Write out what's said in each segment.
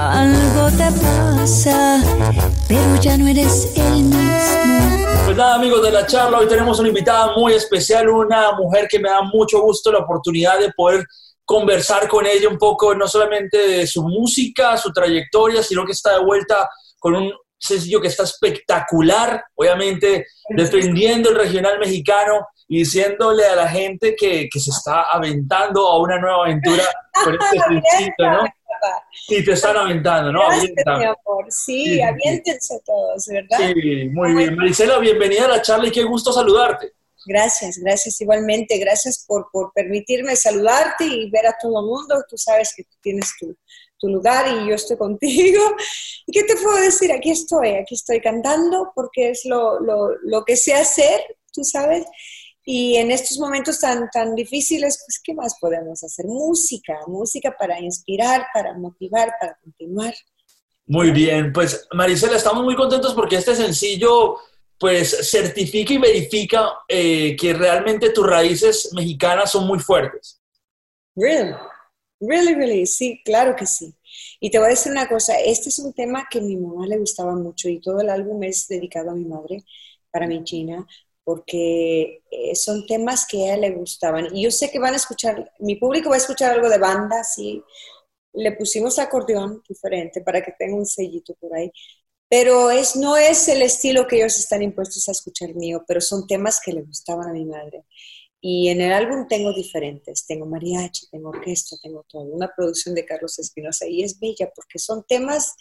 Algo te pasa, pero ya no eres el mismo. Pues nada, amigos de la charla, hoy tenemos una invitada muy especial, una mujer que me da mucho gusto la oportunidad de poder conversar con ella un poco, no solamente de su música, su trayectoria, sino que está de vuelta con un sencillo que está espectacular, obviamente defendiendo el regional mexicano y diciéndole a la gente que, que se está aventando a una nueva aventura con este sencillo, ¿no? Sí, te están aventando, ¿no? Gracias, mi amor. Sí, sí, aviéntense todos, ¿verdad? Sí, muy bien. Marisela, bienvenida a la charla y qué gusto saludarte. Gracias, gracias igualmente. Gracias por, por permitirme saludarte y ver a todo el mundo. Tú sabes que tú tienes tu, tu lugar y yo estoy contigo. ¿Y qué te puedo decir? Aquí estoy, aquí estoy cantando porque es lo, lo, lo que sé hacer, tú sabes. Y en estos momentos tan, tan difíciles, pues, ¿qué más podemos hacer? Música, música para inspirar, para motivar, para continuar. Muy bien, pues Marisela, estamos muy contentos porque este sencillo, pues, certifica y verifica eh, que realmente tus raíces mexicanas son muy fuertes. Really, really, really, sí, claro que sí. Y te voy a decir una cosa, este es un tema que a mi mamá le gustaba mucho y todo el álbum es dedicado a mi madre, para mi China, porque eh, son temas que a ella le gustaban. Y yo sé que van a escuchar, mi público va a escuchar algo de banda, sí. Le pusimos acordeón diferente para que tenga un sellito por ahí. Pero es, no es el estilo que ellos están impuestos a escuchar mío, pero son temas que le gustaban a mi madre. Y en el álbum tengo diferentes, tengo mariachi, tengo orquesta, tengo todo, una producción de Carlos Espinosa y es bella porque son temas,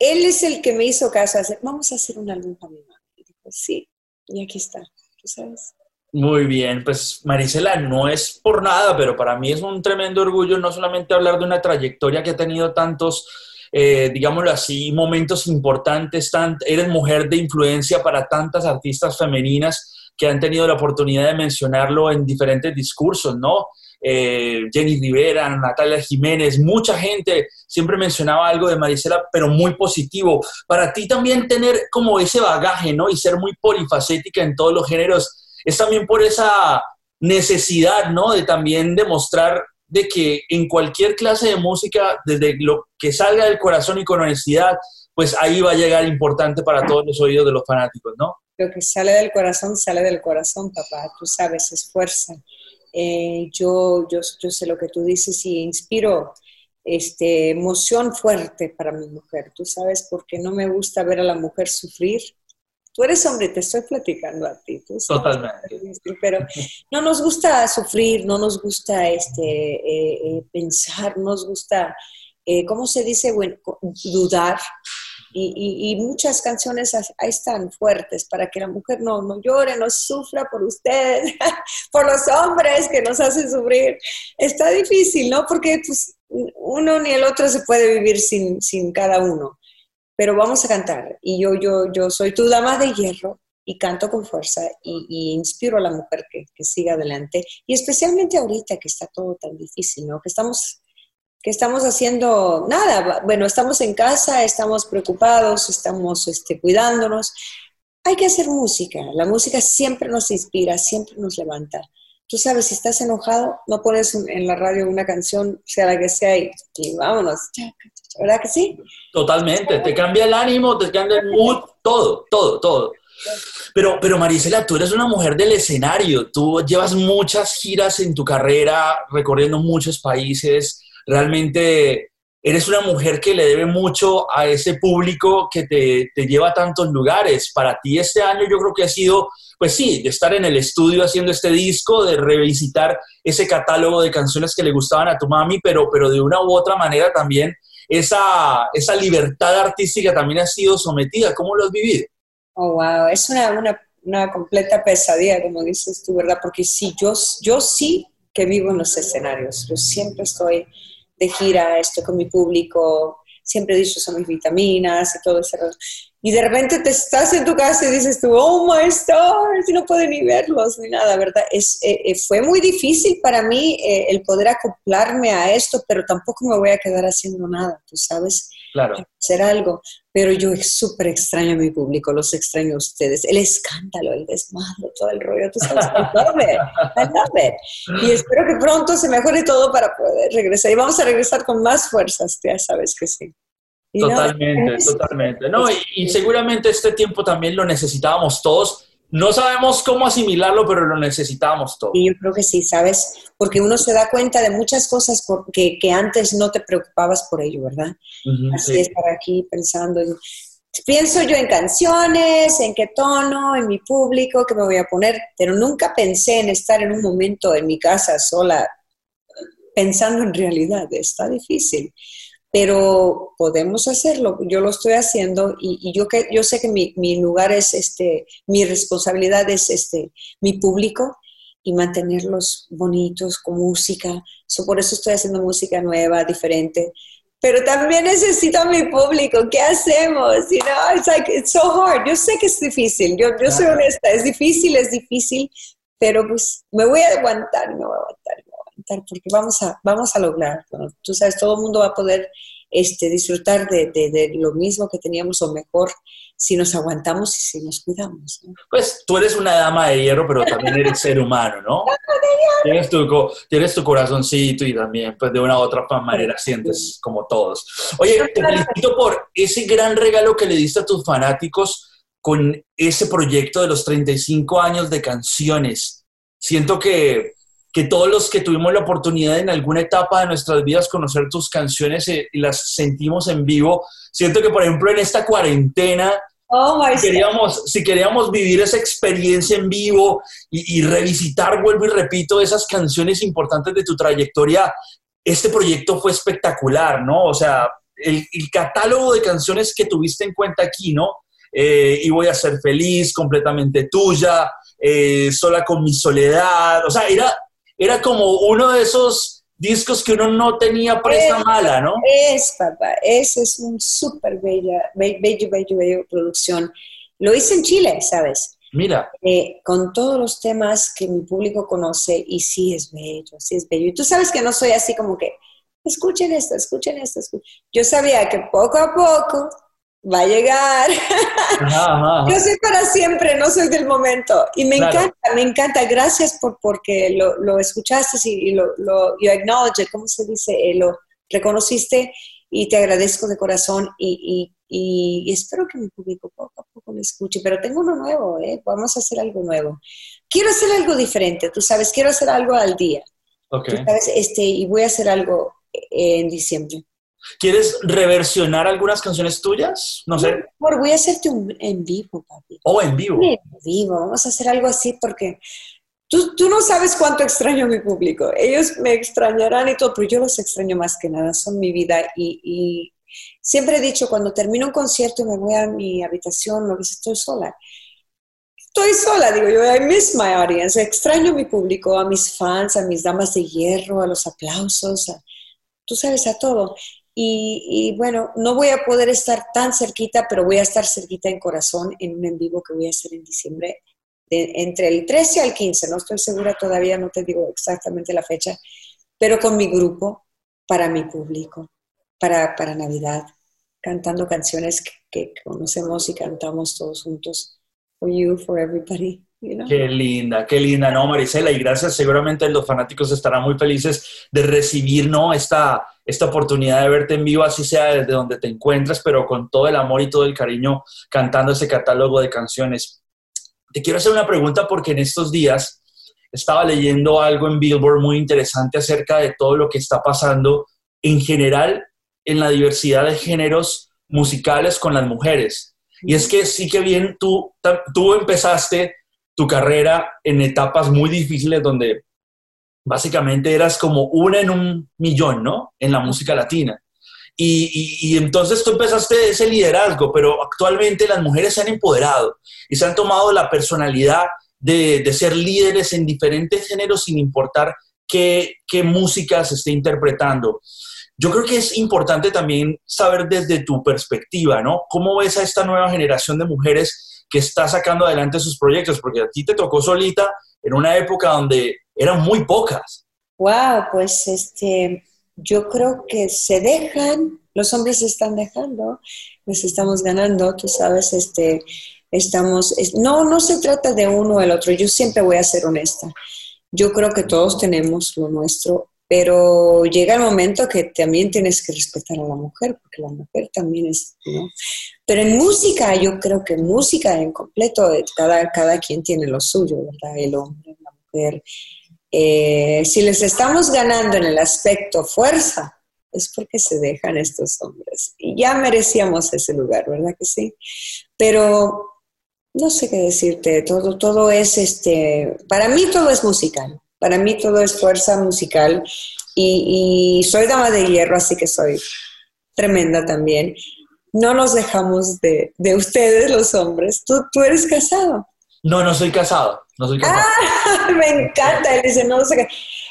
él es el que me hizo caso, hacer, vamos a hacer un álbum para mi madre. Y dijo, sí, y aquí está, tú sabes. Muy bien, pues Marisela, no es por nada, pero para mí es un tremendo orgullo no solamente hablar de una trayectoria que ha tenido tantos, eh, digámoslo así, momentos importantes, tant eres mujer de influencia para tantas artistas femeninas que han tenido la oportunidad de mencionarlo en diferentes discursos, ¿no? Eh, Jenny Rivera, Natalia Jiménez, mucha gente siempre mencionaba algo de Marisela, pero muy positivo. Para ti también tener como ese bagaje, ¿no? Y ser muy polifacética en todos los géneros, es también por esa necesidad, ¿no? De también demostrar de que en cualquier clase de música, desde lo que salga del corazón y con honestidad, pues ahí va a llegar importante para todos los oídos de los fanáticos, ¿no? Lo que sale del corazón, sale del corazón, papá, tú sabes, es fuerza. Eh, yo, yo, yo sé lo que tú dices y inspiro este, emoción fuerte para mi mujer, tú sabes, porque no me gusta ver a la mujer sufrir. Tú eres hombre, te estoy platicando a ti. Totalmente. Pero no nos gusta sufrir, no nos gusta este, eh, eh, pensar, no nos gusta, ¿cómo se dice? Bueno, dudar. Y, muchas canciones ahí están fuertes para que la mujer no, no llore, no sufra por ustedes, por los hombres que nos hacen sufrir. Está difícil, ¿no? Porque pues, uno ni el otro se puede vivir sin, sin cada uno. Pero vamos a cantar. Y yo, yo, yo soy tu dama de hierro y canto con fuerza y, y inspiro a la mujer que, que siga adelante. Y especialmente ahorita que está todo tan difícil, ¿no? Que estamos que estamos haciendo nada, bueno, estamos en casa, estamos preocupados, estamos este, cuidándonos. Hay que hacer música, la música siempre nos inspira, siempre nos levanta. Tú sabes, si estás enojado, no pones en la radio una canción, sea la que sea, y, y vámonos. ¿Verdad que sí? Totalmente, te cambia el ánimo, te cambia el mood, todo, todo, todo. Pero, pero Marisela, tú eres una mujer del escenario, tú llevas muchas giras en tu carrera, recorriendo muchos países, realmente eres una mujer que le debe mucho a ese público que te, te, lleva a tantos lugares. Para ti este año yo creo que ha sido, pues sí, de estar en el estudio haciendo este disco, de revisitar ese catálogo de canciones que le gustaban a tu mami, pero, pero de una u otra manera también esa, esa libertad artística también ha sido sometida. ¿Cómo lo has vivido? Oh, wow, es una, una, una completa pesadilla, como dices tú, ¿verdad? Porque sí, yo, yo sí que vivo en los escenarios, yo siempre estoy de gira, estoy con mi público, siempre he dicho son mis vitaminas y todo eso. Y de repente te estás en tu casa y dices tú, oh my stars, y no puedo ni verlos ni nada, ¿verdad? Es, eh, eh, fue muy difícil para mí eh, el poder acoplarme a esto, pero tampoco me voy a quedar haciendo nada, tú sabes. Claro. Hacer algo. Pero yo súper extraño a mi público, los extraño a ustedes. El escándalo, el desmadre, todo el rollo, tú sabes. I love it, I love it. Y espero que pronto se mejore todo para poder regresar. Y vamos a regresar con más fuerzas, ya sabes que sí. Totalmente, totalmente. No, y, seguramente este tiempo también lo necesitábamos todos. No sabemos cómo asimilarlo, pero lo necesitábamos todos. Y yo creo que sí, ¿sabes? Porque uno se da cuenta de muchas cosas porque, que antes no te preocupabas por ello, ¿verdad? Así estar aquí pensando. pienso yo en canciones, en qué tono, en mi público, que me voy a poner, pero nunca pensé en estar en un momento en mi casa sola pensando en realidad. Está difícil pero podemos hacerlo. Yo lo estoy haciendo y, yo, que, yo sé que mi, mi, lugar es, este, mi responsabilidad es este, mi público y mantenerlos bonitos con música. por eso estoy haciendo música nueva, diferente. Pero también necesito a mi público. ¿Qué hacemos? You know, it's like, it's so hard. Yo sé que es difícil. Yo, yo soy honesta. Es difícil, es difícil. Pero pues me voy a aguantar, me voy a aguantar porque vamos a, vamos a lograr. Tú sabes, todo el mundo va a poder este, disfrutar de, de, lo mismo que teníamos o mejor si nos aguantamos y si nos cuidamos. Pues tú eres una dama de hierro, pero también eres ser humano, ¿no? tienes, tu, tienes tu corazoncito y también, pues de una u otra manera sientes como todos. Oye, te felicito por ese gran regalo que le diste a tus fanáticos con ese proyecto de los 35 años de canciones. Siento que que todos los que tuvimos la oportunidad en alguna etapa de nuestras vidas conocer tus canciones eh, y las sentimos en vivo, siento que por ejemplo en esta cuarentena, oh si, queríamos, si queríamos vivir esa experiencia en vivo y, revisitar, vuelvo y repito, esas canciones importantes de tu trayectoria, este proyecto fue espectacular, ¿no? O sea, el, catálogo de canciones que tuviste en cuenta aquí, ¿no? Eh, y voy a ser feliz, completamente tuya, eh, sola con mi soledad, o sea, era era como uno de esos discos que uno no tenía presa mala, ¿no? Es, papá, ese es un súper bella, bello, bello, bello producción. Lo hice en Chile, ¿sabes? Mira. Eh, con todos los temas que mi público conoce y sí es bello, sí es bello. Y tú sabes que no soy así como que, escuchen esto, escuchen esto. Escuchen. Yo sabía que poco a poco va a llegar. Yo soy para siempre, no soy del momento. Y me encanta, me encanta. Gracias por porque lo, lo escuchaste y, lo, lo you acknowledge, ¿cómo se dice? Eh, lo reconociste y te agradezco de corazón y, y, y, espero que mi público poco a poco lo escuche. Pero tengo uno nuevo, ¿eh? Vamos a hacer algo nuevo. Quiero hacer algo diferente, tú sabes, quiero hacer algo al día. Okay. Este, y voy a hacer algo en diciembre. ¿Quieres reversionar algunas canciones tuyas? No sé. Por, voy a hacerte un en vivo, papi. Oh, en vivo. En vivo, vamos a hacer algo así porque tú, tú no sabes cuánto extraño a mi público. Ellos me extrañarán y todo, pero yo los extraño más que nada, son mi vida y, y siempre he dicho, cuando termino un concierto y me voy a mi habitación, lo que estoy sola. Estoy sola, digo yo, I miss my audience, extraño a mi público, a mis fans, a mis damas de hierro, a los aplausos, a, tú sabes, a todo. Y, bueno, no voy a poder estar tan cerquita, pero voy a estar cerquita en corazón en un en vivo que voy a hacer en diciembre, entre el 13 al 15, no estoy segura todavía, no te digo exactamente la fecha, pero con mi grupo, para mi público, para, para Navidad, cantando canciones que, que conocemos y cantamos todos juntos. For you, for everybody. Qué linda, qué linda, ¿no, Marisela? Y gracias, seguramente los fanáticos estarán muy felices de recibir, ¿no? Esta, esta oportunidad de verte en vivo, así sea desde donde te encuentres, pero con todo el amor y todo el cariño cantando ese catálogo de canciones. Te quiero hacer una pregunta porque en estos días estaba leyendo algo en Billboard muy interesante acerca de todo lo que está pasando en general en la diversidad de géneros musicales con las mujeres. Y es que sí que bien tú, tú empezaste tu carrera en etapas muy difíciles donde básicamente eras como una en un millón, ¿no? En la música latina. Y, entonces tú empezaste ese liderazgo, pero actualmente las mujeres se han empoderado y se han tomado la personalidad de, ser líderes en diferentes géneros sin importar qué, qué música se esté interpretando. yo creo que es importante también saber desde tu perspectiva, ¿no? ¿Cómo ves a esta nueva generación de mujeres que está sacando adelante sus proyectos? Porque a ti te tocó solita en una época donde eran muy pocas. Wow, pues este, yo creo que se dejan, los hombres se están dejando, nos estamos ganando, tú sabes, este, estamos, no, no se trata de uno o el otro, yo siempre voy a ser honesta. Yo creo que todos tenemos lo nuestro pero llega el momento que también tienes que respetar a la mujer, porque la mujer también es, ¿no? Pero en música, yo creo que música en completo, eh, cada, cada quien tiene lo suyo, ¿verdad? El hombre, la mujer. Eh, si les estamos ganando en el aspecto fuerza, es porque se dejan estos hombres. Y ya merecíamos ese lugar, ¿verdad que sí? Pero no sé qué decirte, todo, todo es, este, para mí todo es musical. Para mí todo es fuerza musical y, soy dama de hierro, así que soy tremenda también. No nos dejamos de, ustedes, los hombres. ¿Tú, ¿Tú eres casado? No, no soy casado. No soy casado. Ah, me encanta. Él dice, no sé qué.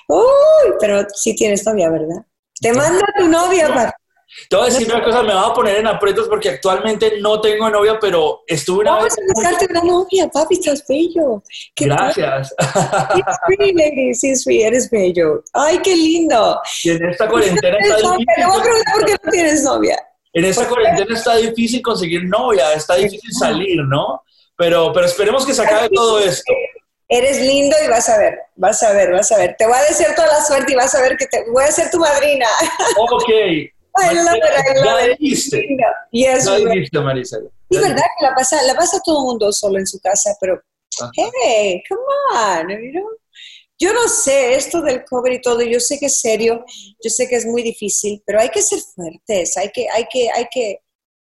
Uy, pero sí tienes novia, ¿verdad? Te manda tu novia, no. Te voy a decir una cosa, me vas a poner en aprietos porque actualmente no tengo novia, pero estuve una Vamos a buscarte una novia, papi, estás bello. Gracias. Sí, lady, sí, sí, eres bello. Ay, qué lindo. Y en esta cuarentena está difícil. Preguntar por qué no tienes novia. En esta cuarentena está difícil conseguir novia, está difícil salir, ¿no? Pero, pero esperemos que se acabe todo esto. Eres lindo y vas a ver, vas a ver, vas a ver. Te voy a desear toda la suerte y vas a ver que te voy a ser tu madrina. Ok, Love it, Ya dijiste. Yes, dijiste, Marisa. Sí, verdad que la pasa, la pasa todo el mundo solo en su casa, pero hey, come on, you know? Yo no sé, esto del COVID y todo, yo sé que es serio, yo sé que es muy difícil, pero hay que ser fuertes, hay que, hay que, hay que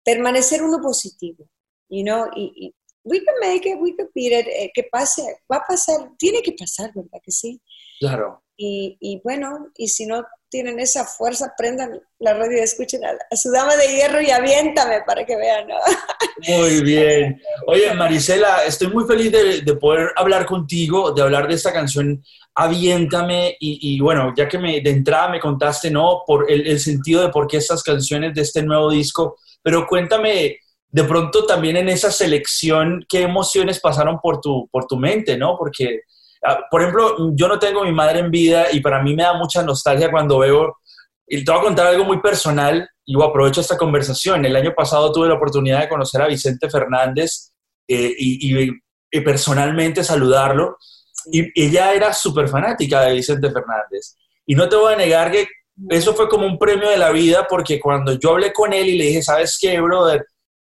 permanecer uno positivo, you know, y, y we can make it, we can beat it, eh, que pase, va a pasar, tiene que pasar, ¿verdad que sí? Claro. Y, y bueno, y si no tienen esa fuerza, prendan la radio y escuchen a, su dama de hierro y aviéntame para que vean. Muy bien. Oye, Marisela, estoy muy feliz de, poder hablar contigo, de hablar de esta canción Aviéntame y, bueno, ya que me, de entrada me contaste, ¿no? Por el, el sentido de por qué estas canciones de este nuevo disco, pero cuéntame de pronto también en esa selección, ¿qué emociones pasaron por tu, por tu mente, ¿no? Porque por ejemplo, yo no tengo a mi madre en vida y para mí me da mucha nostalgia cuando veo, y te voy a contar algo muy personal y aprovecho esta conversación. El año pasado tuve la oportunidad de conocer a Vicente Fernández eh, y, personalmente saludarlo y ella era súper fanática de Vicente Fernández. Y no te voy a negar que eso fue como un premio de la vida porque cuando yo hablé con él y le dije, ¿sabes qué, brother?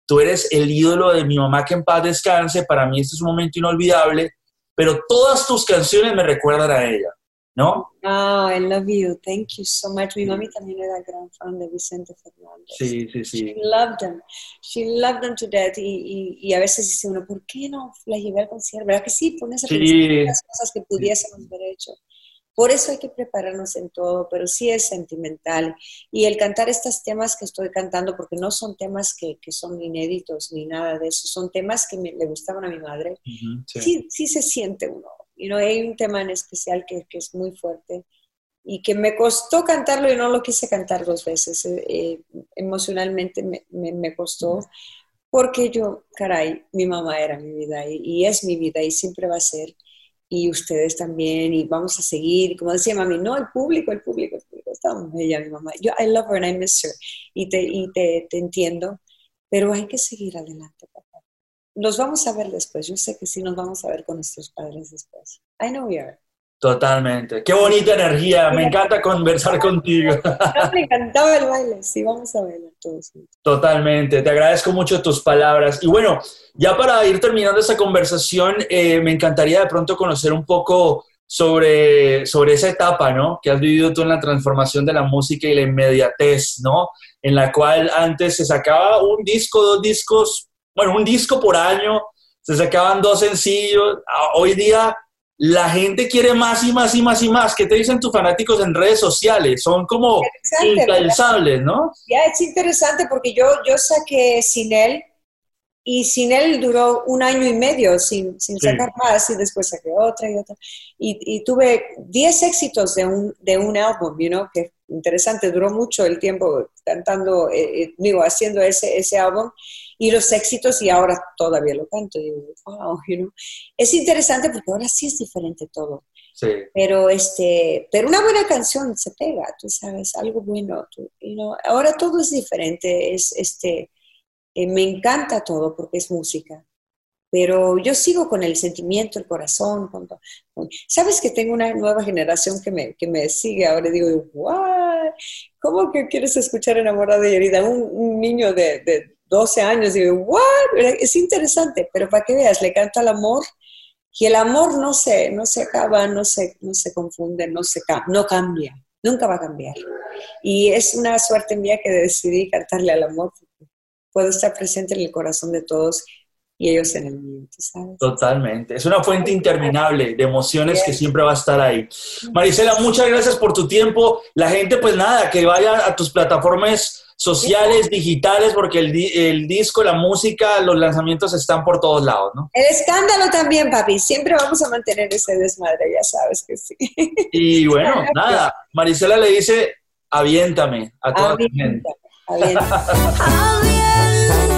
Tú eres el ídolo de mi mamá que en paz descanse, para mí este es un momento inolvidable pero todas tus canciones me recuerdan a ella, ¿no? Oh, I love you. Thank you so much. Mi mami también era gran fan de Vicente Fernández. Sí, sí, sí. She loved them. She loved them to death. Y, y, y a veces dice uno, ¿por qué no la llevé al concierto? ¿Verdad que sí? Pones a sí. las cosas que pudiésemos haber hecho. Por eso hay que prepararnos en todo, pero sí es sentimental. Y el cantar estos temas que estoy cantando, porque no son temas que, que son inéditos ni nada de eso, son temas que me, le gustaban a mi madre, sí. sí. se siente uno. Y no hay un tema en especial que, que, es muy fuerte y que me costó cantarlo y no lo quise cantar dos veces. Eh, eh, emocionalmente me, me, me, costó. Porque yo, caray, mi mamá era mi vida y, y es mi vida y siempre va a ser y ustedes también, y vamos a seguir. Como decía mami, no, el público, el público, el público. Está muy bella mi mamá. Yo, I love her and I miss her. Y te, y te, te entiendo, pero hay que seguir adelante, papá. Nos vamos a ver después. Yo sé que sí nos vamos a ver con nuestros padres después. I know we are. Totalmente. Qué bonita energía. Me encanta conversar contigo. me encantaba el baile. Sí, vamos a verlo todos. Totalmente. Te agradezco mucho tus palabras. Y bueno, ya para ir terminando esta conversación, eh, me encantaría de pronto conocer un poco sobre, sobre esa etapa, ¿no? Que has vivido tú en la transformación de la música y la inmediatez, ¿no? En la cual antes se sacaba un disco, dos discos, bueno, un disco por año, se sacaban dos sencillos. Ah, hoy día la gente quiere más y más y más y más. ¿Qué te dicen tus fanáticos en redes sociales? Son como incansables, ¿no? Ya, es interesante porque yo, yo saqué sin él y sin él duró un año y medio sin, sin sacar más y después saqué otra y otra. Y, y tuve 10 éxitos de un, de un álbum, you know, que interesante, duró mucho el tiempo cantando, eh, eh, digo, haciendo ese, ese álbum y los éxitos y ahora todavía lo canto. Digo, wow, you know. Es interesante porque ahora sí es diferente todo. Sí. Pero, este, pero una buena canción se pega, tú sabes, algo bueno. tú- you know. Ahora todo es diferente, es, este, eh, me encanta todo porque es música. Pero yo sigo con el sentimiento, el corazón. con to- con- Sabes que tengo una nueva generación que me, que me sigue ahora. Digo, ¿what? ¿Cómo que quieres escuchar enamorada y herida? Un, niño de, de 12 años. Digo, ¿what? Es interesante, pero para que veas, le canta el amor y el amor no se, no se acaba, no se, no se confunde, no, se, no cambia, nunca va a cambiar. Y es una suerte mía que decidí cantarle al amor, puedo estar presente en el corazón de todos y ellos en el mío, ¿tú ¿sabes? Totalmente. Es una fuente interminable de emociones que siempre va a estar ahí. Marisela, muchas gracias por tu tiempo. La gente, pues nada, que vaya a tus plataformas sociales, digitales, porque el, di- el disco, la música, los lanzamientos están por todos lados, ¿no? El escándalo también, papi. Siempre vamos a mantener ese desmadre, ya sabes que sí. Y bueno, nada, Marisela le dice, aviéntame a toda la gente. Avienta, avienta. Aviéntame